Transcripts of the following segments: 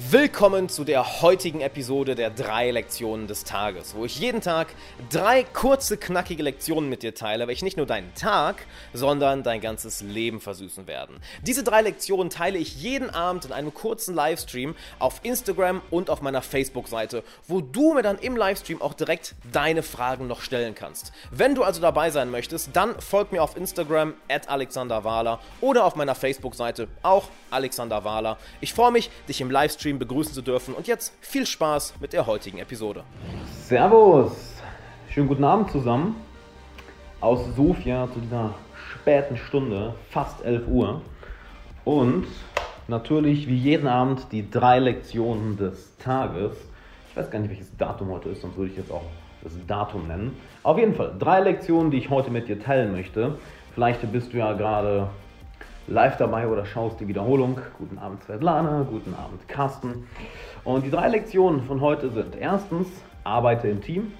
Willkommen zu der heutigen Episode der drei Lektionen des Tages, wo ich jeden Tag drei kurze, knackige Lektionen mit dir teile, welche nicht nur deinen Tag, sondern dein ganzes Leben versüßen werden. Diese drei Lektionen teile ich jeden Abend in einem kurzen Livestream auf Instagram und auf meiner Facebook-Seite, wo du mir dann im Livestream auch direkt deine Fragen noch stellen kannst. Wenn du also dabei sein möchtest, dann folg mir auf Instagram at Alexander Wahler oder auf meiner Facebook-Seite auch Alexander Wahler. Ich freue mich, dich im Livestream Livestream begrüßen zu dürfen. Und jetzt viel Spaß mit der heutigen Episode. Servus! Schönen guten Abend zusammen aus Sofia zu dieser späten Stunde, fast 11 Uhr. Und natürlich wie jeden Abend die drei Lektionen des Tages. Ich weiß gar nicht, welches Datum heute ist, sonst würde ich jetzt auch das Datum nennen. Auf jeden Fall drei Lektionen, die ich heute mit dir teilen möchte. Vielleicht bist du ja gerade live dabei oder schaust die Wiederholung. Guten Abend Svetlana, guten Abend Carsten. Und die drei Lektionen von heute sind erstens, arbeite im Team.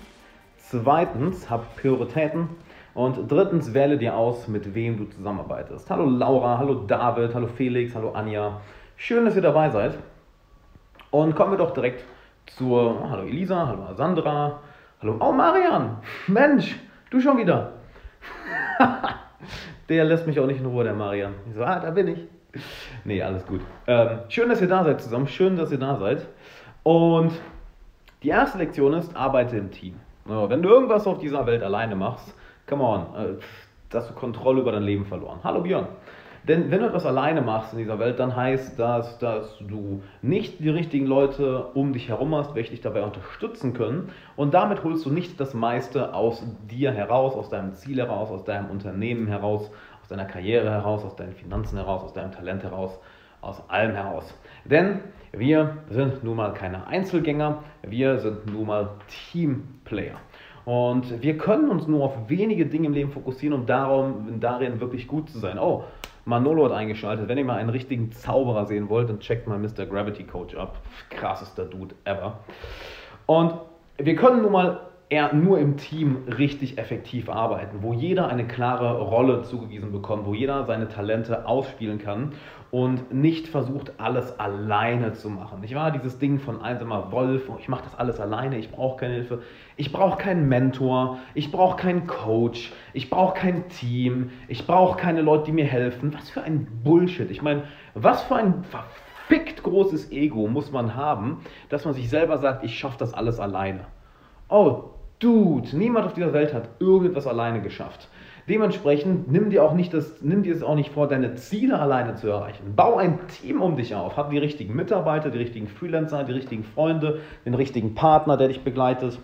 Zweitens, hab Prioritäten. Und drittens, wähle dir aus, mit wem du zusammenarbeitest. Hallo Laura, hallo David, hallo Felix, hallo Anja. Schön, dass ihr dabei seid. Und kommen wir doch direkt zur, oh, hallo Elisa, hallo Sandra, hallo, oh Marian, Mensch, du schon wieder. Der lässt mich auch nicht in Ruhe, der Marian. Ich so, ah, da bin ich. Nee, alles gut. Ähm, schön, dass ihr da seid zusammen. Schön, dass ihr da seid. Und die erste Lektion ist, arbeite im Team. Ja, wenn du irgendwas auf dieser Welt alleine machst, come on, äh, hast du Kontrolle über dein Leben verloren. Hallo Björn. Denn wenn du etwas alleine machst in dieser Welt, dann heißt das, dass du nicht die richtigen Leute um dich herum hast, welche dich dabei unterstützen können. Und damit holst du nicht das meiste aus dir heraus, aus deinem Ziel heraus, aus deinem Unternehmen heraus, aus deiner Karriere heraus, aus deinen Finanzen heraus, aus deinem Talent heraus, aus allem heraus. Denn wir sind nun mal keine Einzelgänger, wir sind nun mal Teamplayer. Und wir können uns nur auf wenige Dinge im Leben fokussieren, um darum, darin wirklich gut zu sein. Oh, Manolo hat eingeschaltet. Wenn ihr mal einen richtigen Zauberer sehen wollt, dann checkt mal Mr. Gravity Coach ab. Krassester Dude ever. Und wir können nun mal eher nur im Team richtig effektiv arbeiten, wo jeder eine klare Rolle zugewiesen bekommt, wo jeder seine Talente ausspielen kann und nicht versucht, alles alleine zu machen. Ich war dieses Ding von einsamer Wolf, oh, ich mache das alles alleine, ich brauche keine Hilfe, ich brauche keinen Mentor, ich brauche keinen Coach, ich brauche kein Team, ich brauche keine Leute, die mir helfen. Was für ein Bullshit. Ich meine, was für ein verfickt großes Ego muss man haben, dass man sich selber sagt, ich schaffe das alles alleine. Oh, Dude, niemand auf dieser Welt hat irgendetwas alleine geschafft. Dementsprechend nimm dir auch nicht das, nimm dir es auch nicht vor, deine Ziele alleine zu erreichen. Bau ein Team um dich auf. Hab die richtigen Mitarbeiter, die richtigen Freelancer, die richtigen Freunde, den richtigen Partner, der dich begleitet,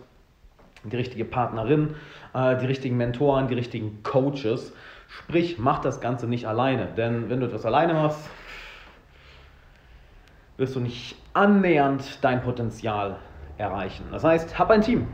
die richtige Partnerin, äh, die richtigen Mentoren, die richtigen Coaches. Sprich, mach das Ganze nicht alleine. Denn wenn du etwas alleine machst, wirst du nicht annähernd dein Potenzial erreichen. Das heißt, hab ein Team.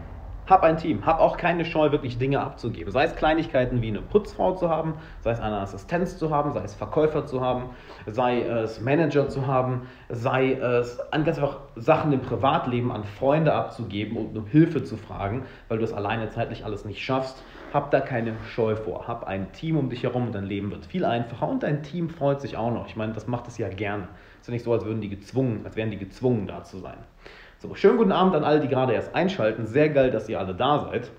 Hab ein Team. Hab auch keine Scheu, wirklich Dinge abzugeben. Sei es Kleinigkeiten wie eine Putzfrau zu haben, sei es eine Assistenz zu haben, sei es Verkäufer zu haben, sei es Manager zu haben, sei es an ganz einfach Sachen im Privatleben an Freunde abzugeben und um Hilfe zu fragen, weil du es alleine zeitlich alles nicht schaffst. Hab da keine Scheu vor. Hab ein Team um dich herum und dein Leben wird viel einfacher und dein Team freut sich auch noch. Ich meine, das macht es ja gerne. Es ist ja nicht so, als würden die gezwungen, als wären die gezwungen, da zu sein. So, schönen guten Abend an alle, die gerade erst einschalten. Sehr geil, dass ihr alle da seid.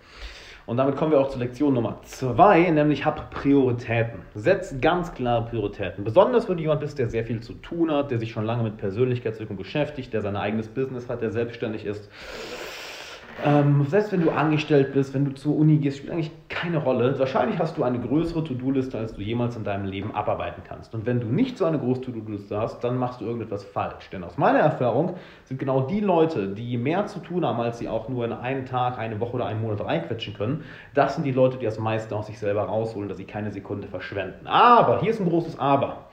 Und damit kommen wir auch zur Lektion Nummer zwei, nämlich hab Prioritäten. Setz ganz klare Prioritäten. Besonders wenn du jemand bist, der sehr viel zu tun hat, der sich schon lange mit Persönlichkeitsentwicklung beschäftigt, der sein eigenes Business hat, der selbstständig ist ähm, selbst wenn du angestellt bist, wenn du zur Uni gehst, spielt eigentlich keine Rolle. Wahrscheinlich hast du eine größere To-Do-Liste, als du jemals in deinem Leben abarbeiten kannst. Und wenn du nicht so eine große To-Do-Liste hast, dann machst du irgendetwas falsch. Denn aus meiner Erfahrung sind genau die Leute, die mehr zu tun haben, als sie auch nur in einen Tag, eine Woche oder einen Monat reinquetschen können, das sind die Leute, die das meiste aus sich selber rausholen, dass sie keine Sekunde verschwenden. Aber, hier ist ein großes Aber.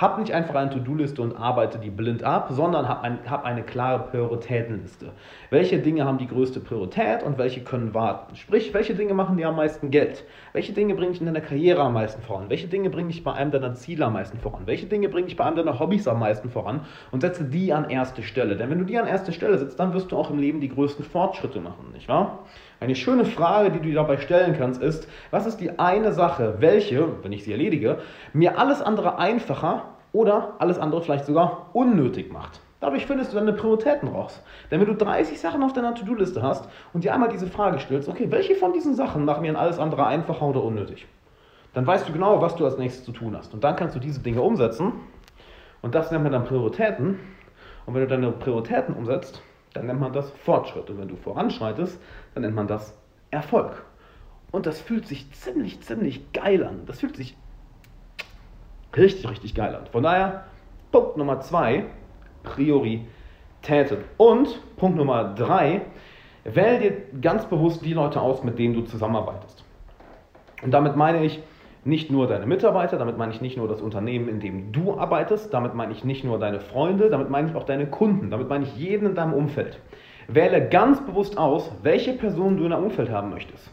Hab nicht einfach eine To-Do-Liste und arbeite die blind ab, sondern hab, ein, hab eine klare Prioritätenliste. Welche Dinge haben die größte Priorität und welche können warten? Sprich, welche Dinge machen dir am meisten Geld? Welche Dinge bringen dich in deiner Karriere am meisten voran? Welche Dinge bringen dich bei einem deiner Ziele am meisten voran? Welche Dinge bringen dich bei einem deiner Hobbys am meisten voran? Und setze die an erste Stelle. Denn wenn du die an erste Stelle setzt, dann wirst du auch im Leben die größten Fortschritte machen, nicht wahr? Eine schöne Frage, die du dir dabei stellen kannst, ist, was ist die eine Sache, welche, wenn ich sie erledige, mir alles andere einfacher oder alles andere vielleicht sogar unnötig macht? Dadurch findest du deine Prioritäten raus. Denn wenn du 30 Sachen auf deiner To-Do-Liste hast und dir einmal diese Frage stellst, okay, welche von diesen Sachen machen mir alles andere einfacher oder unnötig? Dann weißt du genau, was du als nächstes zu tun hast. Und dann kannst du diese Dinge umsetzen. Und das nennt man dann Prioritäten. Und wenn du deine Prioritäten umsetzt, dann nennt man das Fortschritt. Und wenn du voranschreitest, dann nennt man das Erfolg. Und das fühlt sich ziemlich, ziemlich geil an. Das fühlt sich richtig, richtig geil an. Von daher, Punkt Nummer zwei, Prioritäten. Und Punkt Nummer drei, wähle dir ganz bewusst die Leute aus, mit denen du zusammenarbeitest. Und damit meine ich nicht nur deine Mitarbeiter, damit meine ich nicht nur das Unternehmen, in dem du arbeitest, damit meine ich nicht nur deine Freunde, damit meine ich auch deine Kunden, damit meine ich jeden in deinem Umfeld. Wähle ganz bewusst aus, welche Person du in deinem Umfeld haben möchtest.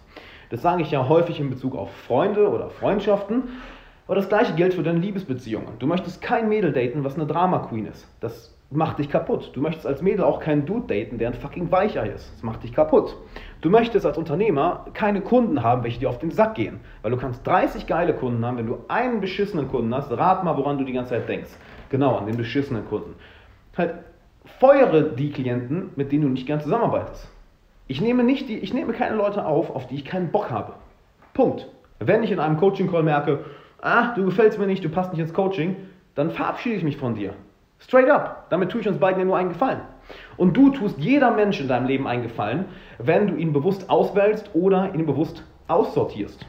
Das sage ich ja häufig in Bezug auf Freunde oder Freundschaften. Aber das gleiche gilt für deine Liebesbeziehungen. Du möchtest kein Mädel daten, was eine Drama Queen ist. Das macht dich kaputt. Du möchtest als Mädel auch keinen Dude daten, der ein fucking Weichei ist. Das macht dich kaputt. Du möchtest als Unternehmer keine Kunden haben, welche dir auf den Sack gehen. Weil du kannst 30 geile Kunden haben, wenn du einen beschissenen Kunden hast. Rat mal, woran du die ganze Zeit denkst. Genau, an den beschissenen Kunden. Halt, feuere die Klienten, mit denen du nicht gern zusammenarbeitest. Ich nehme, nicht die, ich nehme keine Leute auf, auf die ich keinen Bock habe. Punkt. Wenn ich in einem Coaching-Call merke, ah, du gefällst mir nicht, du passt nicht ins Coaching, dann verabschiede ich mich von dir. Straight up. Damit tue ich uns beiden ja nur einen Gefallen. Und du tust jeder Mensch in deinem Leben einen Gefallen, wenn du ihn bewusst auswählst oder ihn bewusst aussortierst.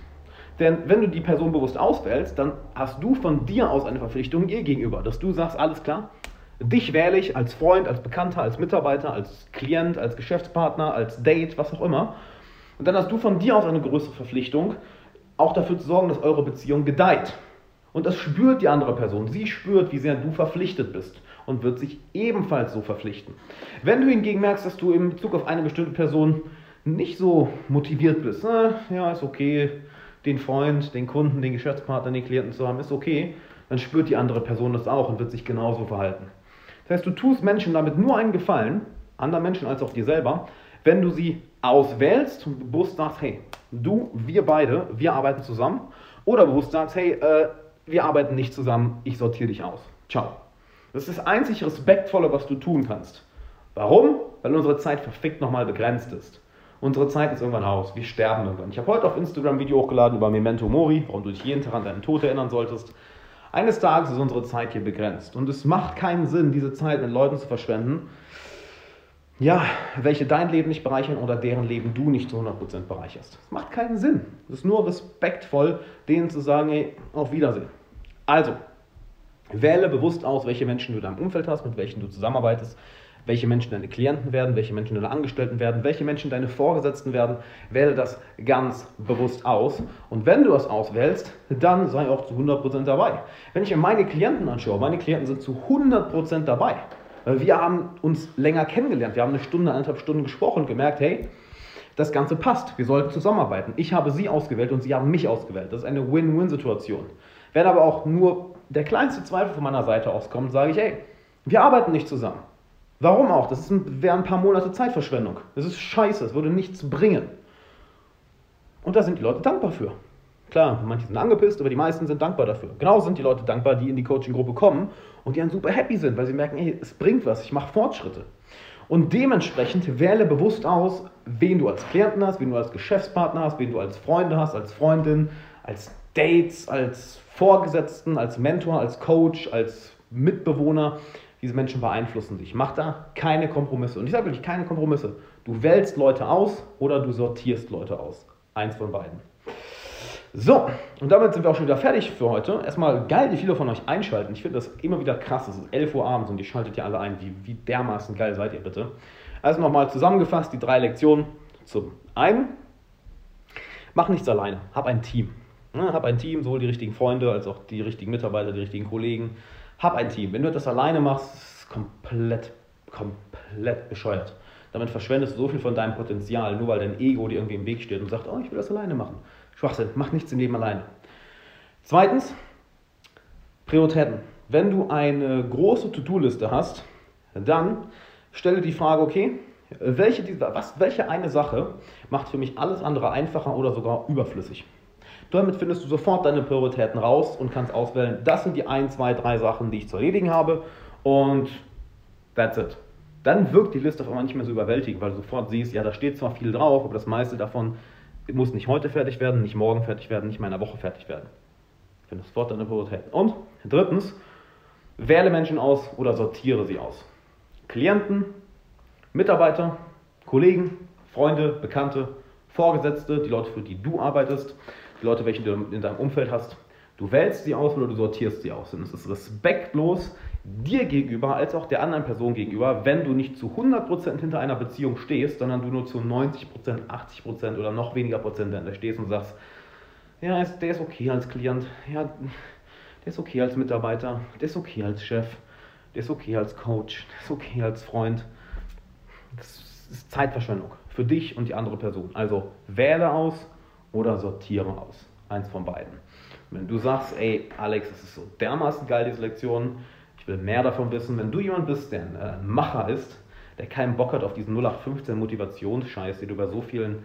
Denn wenn du die Person bewusst auswählst, dann hast du von dir aus eine Verpflichtung ihr gegenüber, dass du sagst, alles klar, dich wähle ich als Freund, als Bekannter, als Mitarbeiter, als Klient, als Geschäftspartner, als Date, was auch immer. Und dann hast du von dir aus eine größere Verpflichtung, auch dafür zu sorgen, dass eure Beziehung gedeiht. Und das spürt die andere Person. Sie spürt, wie sehr du verpflichtet bist und wird sich ebenfalls so verpflichten. Wenn du hingegen merkst, dass du in Bezug auf eine bestimmte Person nicht so motiviert bist, na, ja, ist okay, den Freund, den Kunden, den Geschäftspartner, den Klienten zu haben, ist okay, dann spürt die andere Person das auch und wird sich genauso verhalten. Das heißt, du tust Menschen damit nur einen Gefallen, anderen Menschen als auch dir selber, wenn du sie auswählst und bewusst sagst, hey, du, wir beide, wir arbeiten zusammen. Oder bewusst sagst, hey, äh, wir arbeiten nicht zusammen, ich sortiere dich aus. Ciao. Das ist das einzig Respektvolle, was du tun kannst. Warum? Weil unsere Zeit verfickt nochmal begrenzt ist. Unsere Zeit ist irgendwann aus. Wir sterben irgendwann. Ich habe heute auf Instagram ein Video hochgeladen über Memento Mori, warum du dich jeden Tag an deinen Tod erinnern solltest. Eines Tages ist unsere Zeit hier begrenzt. Und es macht keinen Sinn, diese Zeit mit Leuten zu verschwenden, ja, welche dein Leben nicht bereichern oder deren Leben du nicht zu 100% bereicherst. Das macht keinen Sinn. Es ist nur respektvoll, denen zu sagen, ey, auf Wiedersehen. Also, wähle bewusst aus, welche Menschen du in deinem Umfeld hast, mit welchen du zusammenarbeitest, welche Menschen deine Klienten werden, welche Menschen deine Angestellten werden, welche Menschen deine Vorgesetzten werden. Wähle das ganz bewusst aus. Und wenn du es auswählst, dann sei auch zu 100% dabei. Wenn ich mir meine Klienten anschaue, meine Klienten sind zu 100% dabei. Wir haben uns länger kennengelernt. Wir haben eine Stunde, eineinhalb Stunden gesprochen und gemerkt, hey, das Ganze passt. Wir sollten zusammenarbeiten. Ich habe sie ausgewählt und sie haben mich ausgewählt. Das ist eine Win-Win-Situation. Wenn aber auch nur der kleinste Zweifel von meiner Seite auskommt, sage ich, hey, wir arbeiten nicht zusammen. Warum auch? Das wäre ein paar Monate Zeitverschwendung. Das ist scheiße, es würde nichts bringen. Und da sind die Leute dankbar für. Klar, manche sind angepisst, aber die meisten sind dankbar dafür. Genauso sind die Leute dankbar, die in die Coaching-Gruppe kommen und die dann super happy sind, weil sie merken, ey, es bringt was, ich mache Fortschritte. Und dementsprechend wähle bewusst aus, wen du als Klienten hast, wen du als Geschäftspartner hast, wen du als Freunde hast, als Freundin, als Dates, als Vorgesetzten, als Mentor, als Coach, als Mitbewohner. Diese Menschen beeinflussen dich. Mach da keine Kompromisse. Und ich sage wirklich keine Kompromisse. Du wählst Leute aus oder du sortierst Leute aus. Eins von beiden. So, und damit sind wir auch schon wieder fertig für heute. Erstmal geil, wie viele von euch einschalten. Ich finde das immer wieder krass. Es ist 11 Uhr abends und ihr schaltet ja alle ein. Wie, wie dermaßen geil seid ihr bitte? Also nochmal zusammengefasst, die drei Lektionen. Zum einen, mach nichts alleine. Hab ein Team. Ne, hab ein Team, sowohl die richtigen Freunde als auch die richtigen Mitarbeiter, die richtigen Kollegen. Hab ein Team. Wenn du das alleine machst, ist es komplett, komplett bescheuert. Damit verschwendest du so viel von deinem Potenzial, nur weil dein Ego dir irgendwie im Weg steht und sagt, oh, ich will das alleine machen. Schwachsinn, mach nichts im Leben alleine. Zweitens, Prioritäten. Wenn du eine große To-Do-Liste hast, dann stelle die Frage, okay, welche, was, welche eine Sache macht für mich alles andere einfacher oder sogar überflüssig? Damit findest du sofort deine Prioritäten raus und kannst auswählen, das sind die ein, zwei, drei Sachen, die ich zu erledigen habe und That's it. Dann wirkt die Liste auf einmal nicht mehr so überwältigend, weil du sofort siehst, ja, da steht zwar viel drauf, aber das meiste davon muss nicht heute fertig werden, nicht morgen fertig werden, nicht mal in einer Woche fertig werden. Ich finde sofort deine Priorität. Und drittens, wähle Menschen aus oder sortiere sie aus. Klienten, Mitarbeiter, Kollegen, Freunde, Bekannte, Vorgesetzte, die Leute, für die du arbeitest, die Leute, welche du in deinem Umfeld hast. Du wählst sie aus oder du sortierst sie aus. Und es ist respektlos dir gegenüber als auch der anderen Person gegenüber, wenn du nicht zu 100% hinter einer Beziehung stehst, sondern du nur zu 90%, 80% oder noch weniger Prozent dahinter stehst und sagst, ja, der ist okay als Klient, ja, der ist okay als Mitarbeiter, der ist okay als Chef, der ist okay als Coach, der ist okay als Freund. Das ist Zeitverschwendung für dich und die andere Person. Also wähle aus oder sortiere aus. Eins von beiden. Wenn du sagst, ey, Alex, das ist so dermaßen geil, diese Lektion, ich will mehr davon wissen, wenn du jemand bist, der ein Macher ist, der keinen Bock hat auf diesen 0815 Motivationsscheiß, den du bei so vielen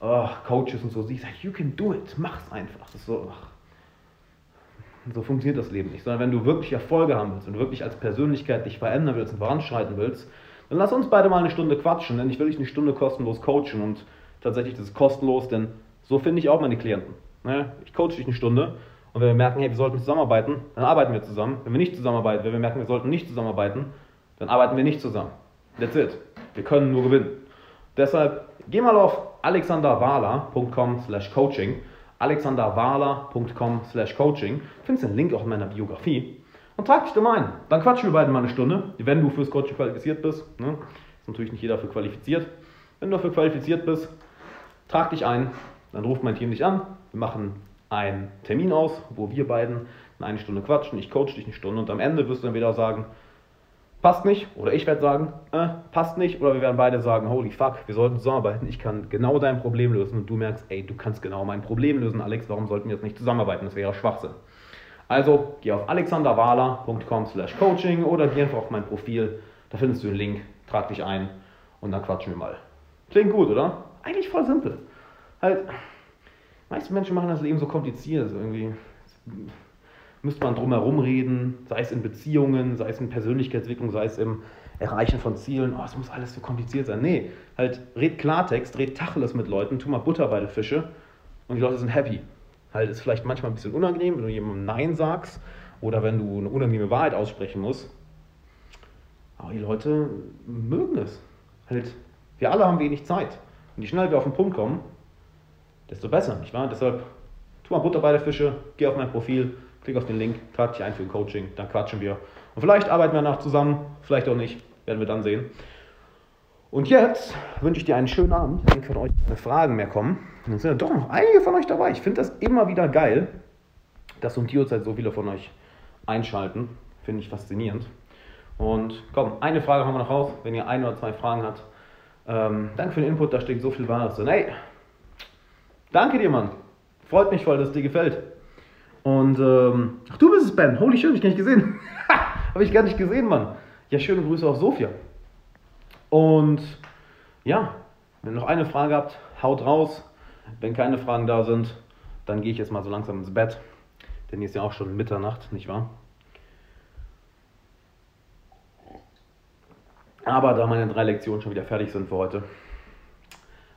oh, Coaches und so siehst, you can do it, mach's einfach. So, ach, so funktioniert das Leben nicht. Sondern wenn du wirklich Erfolge haben willst, du wirklich als Persönlichkeit dich verändern willst und voranschreiten willst, dann lass uns beide mal eine Stunde quatschen, denn ich will dich eine Stunde kostenlos coachen und tatsächlich das ist kostenlos, denn so finde ich auch meine Klienten. Ne? Ich coache dich eine Stunde und wenn wir merken, hey, wir sollten zusammenarbeiten, dann arbeiten wir zusammen. Wenn wir nicht zusammenarbeiten, wenn wir merken, wir sollten nicht zusammenarbeiten, dann arbeiten wir nicht zusammen. That's it. Wir können nur gewinnen. Deshalb geh mal auf alexanderwala.com slash coaching alexanderwala.com slash coaching findest den Link auch in meiner Biografie und trag dich da mal ein. Dann quatschen wir beide mal eine Stunde, wenn du fürs Coaching qualifiziert bist. Ne? Ist natürlich nicht jeder für qualifiziert. Wenn du dafür qualifiziert bist, trag dich ein, dann ruft mein Team dich an, wir machen einen Termin aus, wo wir beiden eine Stunde quatschen, ich coach dich eine Stunde und am Ende wirst du dann wieder sagen, passt nicht, oder ich werde sagen, äh, passt nicht, oder wir werden beide sagen, holy fuck, wir sollten zusammenarbeiten, ich kann genau dein Problem lösen und du merkst, ey, du kannst genau mein Problem lösen, Alex, warum sollten wir jetzt nicht zusammenarbeiten? Das wäre Schwachsinn. Also geh auf alexanderwala.com slash coaching oder geh einfach auf mein Profil, da findest du einen Link, trag dich ein und dann quatschen wir mal. Klingt gut, oder? Eigentlich voll simpel. Halt, meiste Menschen machen das Leben so kompliziert, also irgendwie müsste man drum herum reden, sei es in Beziehungen, sei es in Persönlichkeitsentwicklung, sei es im Erreichen von Zielen. Oh, es muss alles so kompliziert sein. Nee, halt red Klartext, red Tacheles mit Leuten, tu mal Butter bei den Fische und die Leute sind happy. Halt ist vielleicht manchmal ein bisschen unangenehm, wenn du jemandem Nein sagst oder wenn du eine unangenehme Wahrheit aussprechen musst. Aber die Leute mögen es. Halt, wir alle haben wenig Zeit. Und je schneller wir auf den Punkt kommen, desto besser, nicht wahr? Deshalb tu mal Butter bei der Fische, geh auf mein Profil, klick auf den Link, trag dich ein für ein Coaching, dann quatschen wir. Und vielleicht arbeiten wir danach zusammen, vielleicht auch nicht, werden wir dann sehen. Und jetzt wünsche ich dir einen schönen Abend. Denke, von euch keine Fragen mehr kommen. Dann sind ja doch noch einige von euch dabei. Ich finde das immer wieder geil, dass um die Uhrzeit so viele von euch einschalten. Finde ich faszinierend. Und komm, eine Frage haben wir noch raus. Wenn ihr ein oder zwei Fragen habt, ähm, danke für den Input, da steckt so viel Wahres drin. Hey, danke dir, Mann. Freut mich voll, dass es dir gefällt. Und, ähm, ach, du bist es, Ben. Holy shit, hab ich gar nicht gesehen. Habe ich gar nicht gesehen, Mann. Ja, schöne Grüße auf Sofia. Und ja, wenn ihr noch eine Frage habt, haut raus. Wenn keine Fragen da sind, dann gehe ich jetzt mal so langsam ins Bett. Denn hier ist ja auch schon Mitternacht, nicht wahr? Aber da meine drei Lektionen schon wieder fertig sind für heute,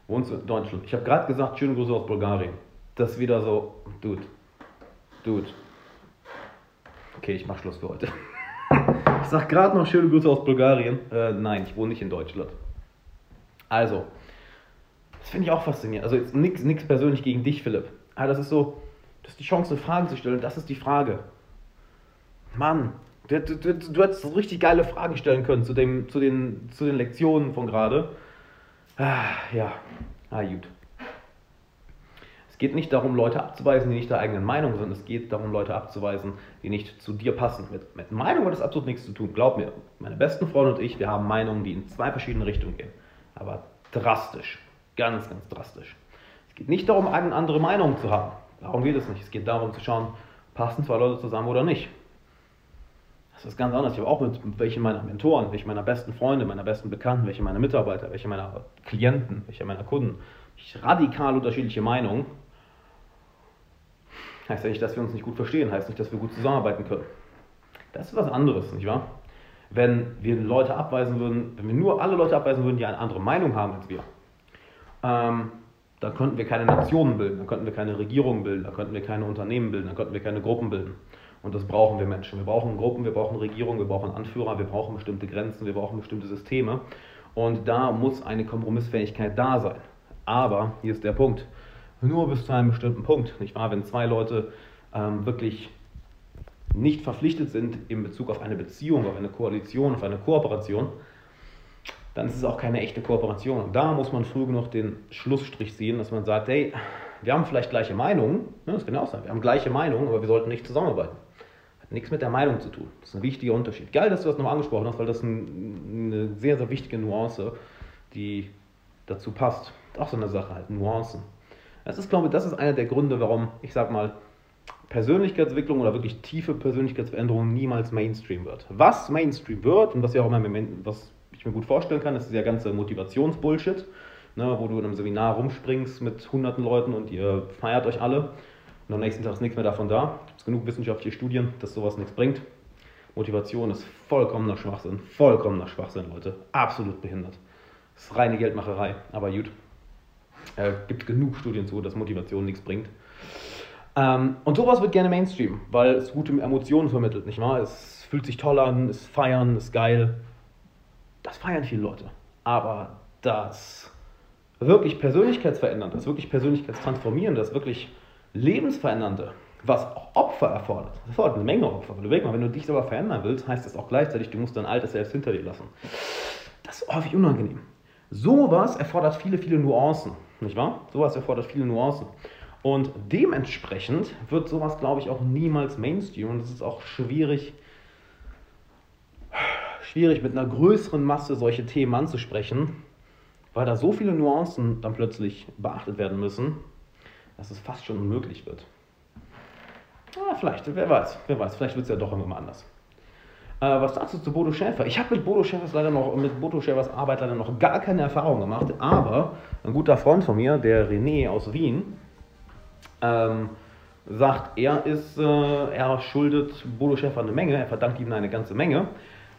wohnst in Deutschland. Ich habe gerade gesagt, schöne Grüße aus Bulgarien. Das ist wieder so, Dude, Dude. Okay, ich mach Schluss für heute. ich sag gerade noch schöne Grüße aus Bulgarien. Äh, nein, ich wohne nicht in Deutschland. Also, das finde ich auch faszinierend. Also jetzt nichts persönlich gegen dich, Philipp. Aber das ist so, das ist die Chance, eine Frage zu stellen. Das ist die Frage. Mann, du, du, du, du hättest richtig geile Fragen stellen können zu, dem, zu, den, zu den Lektionen von gerade. Ah, ja, ah, gut geht nicht darum, Leute abzuweisen, die nicht der eigenen Meinung sind. Es geht darum, Leute abzuweisen, die nicht zu dir passen. Mit, mit Meinung hat das absolut nichts zu tun. Glaub mir, meine besten Freunde und ich, wir haben Meinungen, die in zwei verschiedene Richtungen gehen. Aber drastisch. Ganz, ganz drastisch. Es geht nicht darum, eine andere Meinung zu haben. Darum geht es nicht. Es geht darum zu schauen, passen zwei Leute zusammen oder nicht. Das ist ganz anders. Ich habe auch mit welchen meiner Mentoren, welche meiner besten Freunde, meiner besten Bekannten, welche meiner Mitarbeiter, welche meiner Klienten, welche meiner Kunden, radikal unterschiedliche Meinungen Heißt ja nicht, dass wir uns nicht gut verstehen, heißt nicht, dass wir gut zusammenarbeiten können. Das ist was anderes, nicht wahr? wenn wir Leute abweisen würden, wenn wir nur alle Leute abweisen würden, die eine andere Meinung haben als wir, ähm, dann könnten wir keine Nationen bilden, dann könnten wir keine Regierungen bilden, dann könnten wir keine Unternehmen bilden, dann könnten wir keine Gruppen bilden. Und das brauchen wir Menschen. Wir brauchen Gruppen, wir brauchen Regierungen, wir brauchen Anführer, wir brauchen bestimmte Grenzen, wir brauchen bestimmte Systeme. Und da muss eine Kompromissfähigkeit da sein. Aber, hier ist der Punkt, nur bis zu einem bestimmten Punkt. Nicht wahr? Wenn zwei Leute ähm, wirklich nicht verpflichtet sind in Bezug auf eine Beziehung, auf eine Koalition, auf eine Kooperation, dann ist es auch keine echte Kooperation. Und da muss man früh genug den Schlussstrich ziehen, dass man sagt, hey, wir haben vielleicht gleiche Meinungen, das kann auch sein, wir haben gleiche Meinungen, aber wir sollten nicht zusammenarbeiten. Nichts mit der Meinung zu tun. Das ist ein wichtiger Unterschied. Geil, dass du das noch angesprochen hast, weil das ein, eine sehr, sehr wichtige Nuance, die dazu passt. Auch so eine Sache halt, Nuancen. Das ist, glaube ich, das ist einer der Gründe, warum, ich sag mal, Persönlichkeitsentwicklung oder wirklich tiefe Persönlichkeitsveränderung niemals Mainstream wird. Was Mainstream wird und was ja auch immer, was ich mir gut vorstellen kann, ist dieser ganze Motivationsbullshit, ne, wo du in einem Seminar rumspringst mit hunderten Leuten und ihr feiert euch alle und am nächsten Tag ist nichts mehr davon da. Es gibt genug wissenschaftliche Studien, dass sowas nichts bringt. Motivation ist vollkommener Schwachsinn, vollkommener Schwachsinn, Leute, absolut behindert. Das ist reine Geldmacherei, aber gut. Es äh, gibt genug Studien zu, dass Motivation nichts bringt. Ähm, und sowas wird gerne Mainstream, weil es gute Emotionen vermittelt, nicht wahr? Es fühlt sich toll an, es feiern, ist geil. Das feiern viele Leute. Aber das wirklich Persönlichkeitsverändernde, das wirklich Persönlichkeitstransformierende, das wirklich Lebensverändernde, was auch Opfer erfordert. Das erfordert eine Menge Opfer. Überleg mal, wenn du dich selber verändern willst, heißt das auch gleichzeitig, du musst dein altes Selbst hinter dir lassen. Das ist häufig unangenehm. Sowas erfordert viele, viele Nuancen, nicht wahr? Sowas erfordert viele Nuancen. Und dementsprechend wird sowas, glaube ich, auch niemals Mainstream. Und es ist auch schwierig, schwierig mit einer größeren Masse solche Themen anzusprechen, weil da so viele Nuancen dann plötzlich beachtet werden müssen, dass es fast schon unmöglich wird. Ah, vielleicht, wer weiß, wer weiß, vielleicht wird es ja doch irgendwann anders. Äh, was sagst du zu Bodo Schäfer? Ich habe mit Bodo Schäfers leider noch, mit Bodo Schäfers Arbeit leider noch gar keine Erfahrung gemacht, aber ein guter Freund von mir, der René aus Wien, ähm, sagt, er ist, äh, er schuldet Bodo Schäfer eine Menge, er verdankt ihm eine ganze Menge,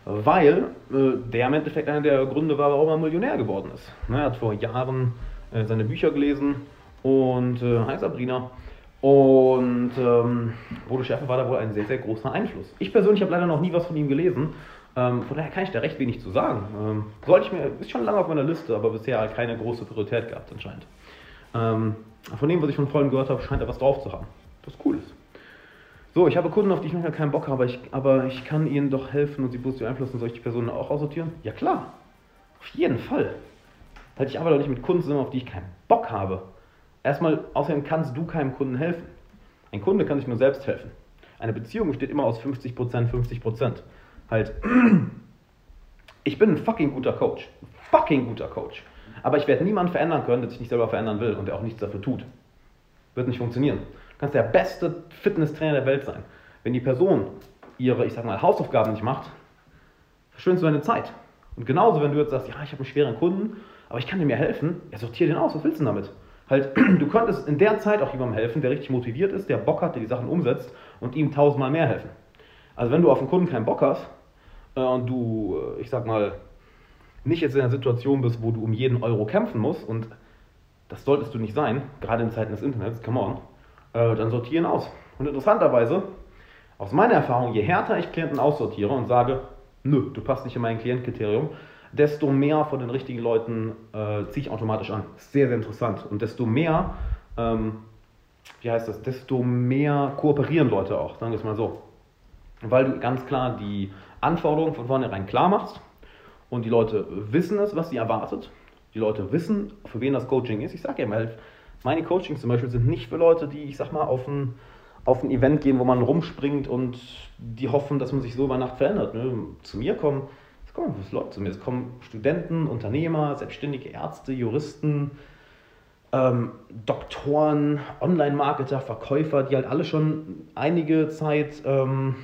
weil äh, der im Endeffekt einer der Gründe war, warum er Millionär geworden ist. Ne, er hat vor Jahren äh, seine Bücher gelesen und äh, Hi Sabrina. Und ähm, Bodo Schäfer war da wohl ein sehr, sehr großer Einfluss. Ich persönlich habe leider noch nie was von ihm gelesen. Ähm, von daher kann ich da recht wenig zu sagen. Ähm, sollte ich mir, ist schon lange auf meiner Liste, aber bisher halt keine große Priorität gehabt anscheinend. Ähm, von dem, was ich von vorhin gehört habe, scheint er was drauf zu haben. Was cool ist. So, ich habe Kunden, auf die ich manchmal keinen Bock habe, aber ich, aber ich kann ihnen doch helfen und sie positiv beeinflussen. Soll ich die Personen auch aussortieren? Ja klar, auf jeden Fall. Halt, ich arbeite doch nicht mit Kunden zusammen, auf die ich keinen Bock habe. Erstmal, außerdem kannst du keinem Kunden helfen. Ein Kunde kann sich nur selbst helfen. Eine Beziehung besteht immer aus 50%, 50%. Halt, ich bin ein fucking guter Coach. Fucking guter Coach. Aber ich werde niemanden verändern können, der sich nicht selber verändern will und der auch nichts dafür tut. Wird nicht funktionieren. Du kannst der beste Fitnesstrainer der Welt sein. Wenn die Person ihre, ich sag mal, Hausaufgaben nicht macht, verschwindest du deine Zeit. Und genauso, wenn du jetzt sagst, ja, ich habe einen schweren Kunden, aber ich kann dir mehr helfen, ja, sortier den aus, was willst du damit? Halt, du könntest in der Zeit auch jemandem helfen, der richtig motiviert ist, der Bock hat, der die Sachen umsetzt und ihm tausendmal mehr helfen. Also wenn du auf einen Kunden keinen Bock hast äh, und du, äh, ich sag mal, nicht jetzt in einer Situation bist, wo du um jeden Euro kämpfen musst und das solltest du nicht sein, gerade in Zeiten des Internets, come on, äh, dann sortieren aus. Und interessanterweise, aus meiner Erfahrung, je härter ich Klienten aussortiere und sage, nö, du passt nicht in mein Klientkriterium, desto mehr von den richtigen Leuten äh, ziehe ich automatisch an. Sehr, sehr interessant. Und desto mehr, ähm, wie heißt das, desto mehr kooperieren Leute auch, sagen wir es mal so. Weil du ganz klar die Anforderungen von vornherein klar machst und die Leute wissen es, was sie erwartet. Die Leute wissen, für wen das Coaching ist. Ich sage ja mal, meine Coachings zum Beispiel sind nicht für Leute, die, ich sag mal, auf ein, auf ein Event gehen, wo man rumspringt und die hoffen, dass man sich so über Nacht verändert. Ne? Zu mir kommen, Leute zu mir, es kommen Studenten, Unternehmer, selbstständige Ärzte, Juristen, ähm, Doktoren, Online-Marketer, Verkäufer, die halt alle schon einige Zeit, ähm,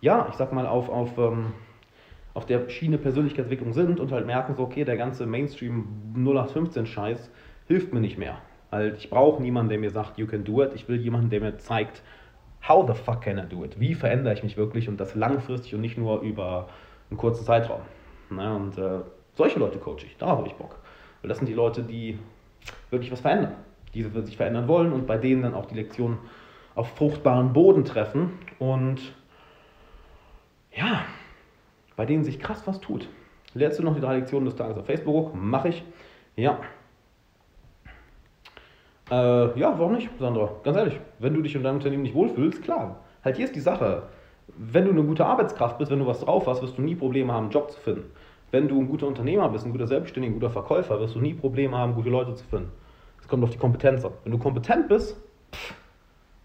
ja, ich sag mal, auf, auf ähm, auf der Schiene Persönlichkeitsentwicklung sind und halt merken so, okay, der ganze Mainstream 0815-Scheiß hilft mir nicht mehr. Halt, ich brauche niemanden, der mir sagt, you can do it. Ich will jemanden, der mir zeigt, how the fuck can I do it? Wie verändere ich mich wirklich und das langfristig und nicht nur über einen kurzen Zeitraum. Na, und äh, solche Leute coache ich, da habe ich Bock. Weil das sind die Leute, die wirklich was verändern, die sich verändern wollen und bei denen dann auch die Lektionen auf fruchtbaren Boden treffen und ja, bei denen sich krass was tut. Lernst du noch die drei Lektionen des Tages auf Facebook? Mache ich. Ja. Äh, ja, warum nicht, Sandra? Ganz ehrlich, wenn du dich in deinem Unternehmen nicht wohlfühlst, klar. Halt hier ist die Sache. Wenn du eine gute Arbeitskraft bist, wenn du was drauf hast, wirst du nie Probleme haben, einen Job zu finden. Wenn du ein guter Unternehmer bist, ein guter Selbstständiger, ein guter Verkäufer, wirst du nie Probleme haben, gute Leute zu finden. Es kommt auf die Kompetenz an. Wenn du kompetent bist, pff,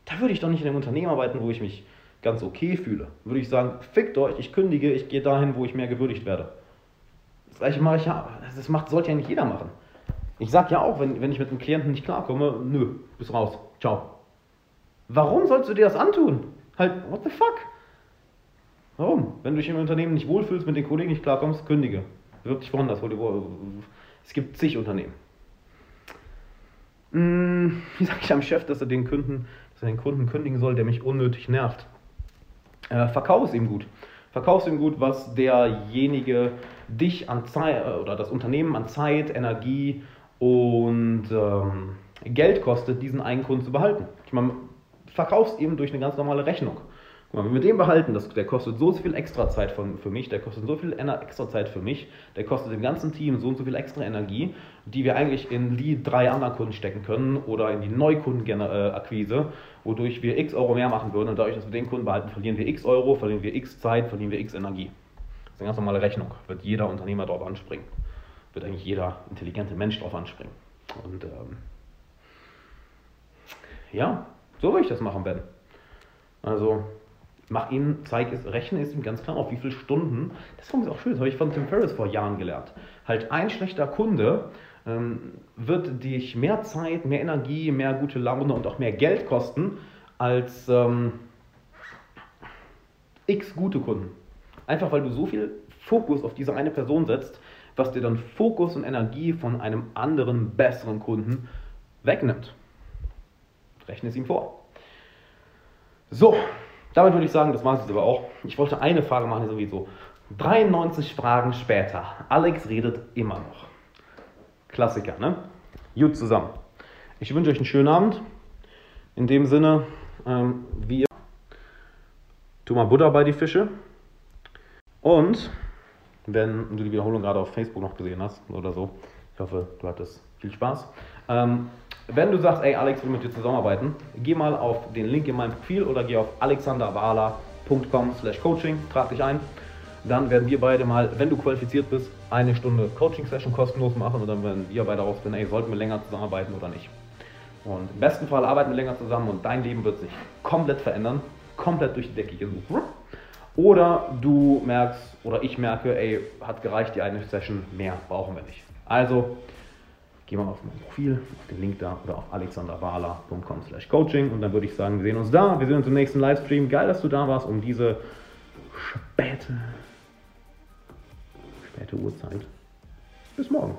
da würde ich doch nicht in einem Unternehmen arbeiten, wo ich mich ganz okay fühle. Würde ich sagen, fickt euch, ich kündige, ich gehe dahin, wo ich mehr gewürdigt werde. Das gleiche mache ich ja, das macht, sollte ja nicht jeder machen. Ich sage ja auch, wenn, wenn ich mit einem Klienten nicht klarkomme, nö, bist raus, ciao. Warum sollst du dir das antun? Halt, what the fuck? Warum? Wenn du dich im Unternehmen nicht wohlfühlst, mit den Kollegen nicht klarkommst, kündige. Bewirb dich woanders. Es gibt zig Unternehmen. Hm, wie sage ich am Chef, dass er den Kunden, dass er den Kunden kündigen soll, der mich unnötig nervt? Äh, verkauf es ihm gut. Verkauf es ihm gut, was derjenige dich an Zeit äh, oder das Unternehmen an Zeit, Energie und ähm, Geld kostet, diesen einen Kunden zu behalten. Ich meine, verkauf es ihm durch eine ganz normale Rechnung. Guck mal, wenn wir den behalten, das, der kostet so viel extra Zeit von, für mich, der kostet so viel extra Zeit für mich, der kostet dem ganzen Team so und so viel extra Energie, die wir eigentlich in die drei anderen Kunden stecken können oder in die Neukundenakquise, wodurch wir x Euro mehr machen würden und dadurch, dass wir den Kunden behalten, verlieren wir x Euro, verlieren wir x Zeit, verlieren wir x Energie. Das ist eine ganz normale Rechnung, wird jeder Unternehmer darauf anspringen, wird eigentlich jeder intelligente Mensch darauf anspringen. Und ähm, ja, so würde ich das machen, Ben. Also mach ihm, zeig es, rechne es ihm ganz klar auf, wie viele Stunden. Das ist auch schön, das habe ich von Tim Ferriss vor Jahren gelernt. Halt ein schlechter Kunde ähm, wird dich mehr Zeit, mehr Energie, mehr gute Laune und auch mehr Geld kosten als ähm, x gute Kunden. Einfach weil du so viel Fokus auf diese eine Person setzt, was dir dann Fokus und Energie von einem anderen, besseren Kunden wegnimmt. Rechne es ihm vor. So, damit würde ich sagen, das war es jetzt aber auch. Ich wollte eine Frage machen, die sowieso. 93 Fragen später. Alex redet immer noch. Klassiker, ne? Gut zusammen. Ich wünsche euch einen schönen Abend. In dem Sinne, ähm, wie tu mal Butter bei die Fische. Und wenn du die Wiederholung gerade auf Facebook noch gesehen hast oder so, ich hoffe, du hattest viel Spaß. Ähm, wenn du sagst, ey, Alex will mit dir zusammenarbeiten, geh mal auf den Link in meinem Profil oder geh auf alexanderwala.com slash coaching, trag dich ein. Dann werden wir beide mal, wenn du qualifiziert bist, eine Stunde Coaching-Session kostenlos machen und dann werden wir beide rausfinden, ey, sollten wir länger zusammenarbeiten oder nicht. Und im besten Fall arbeiten wir länger zusammen und dein Leben wird sich komplett verändern, komplett durch die Decke gehen. Oder du merkst, oder ich merke, ey, hat gereicht die eine Session, mehr brauchen wir nicht. Also, geh mal auf mein Profil, auf den Link da oder auf alexanderwala.com slash coaching und dann würde ich sagen, wir sehen uns da, wir sehen uns im nächsten Livestream. Geil, dass du da warst um diese späte, späte Uhrzeit. Bis morgen.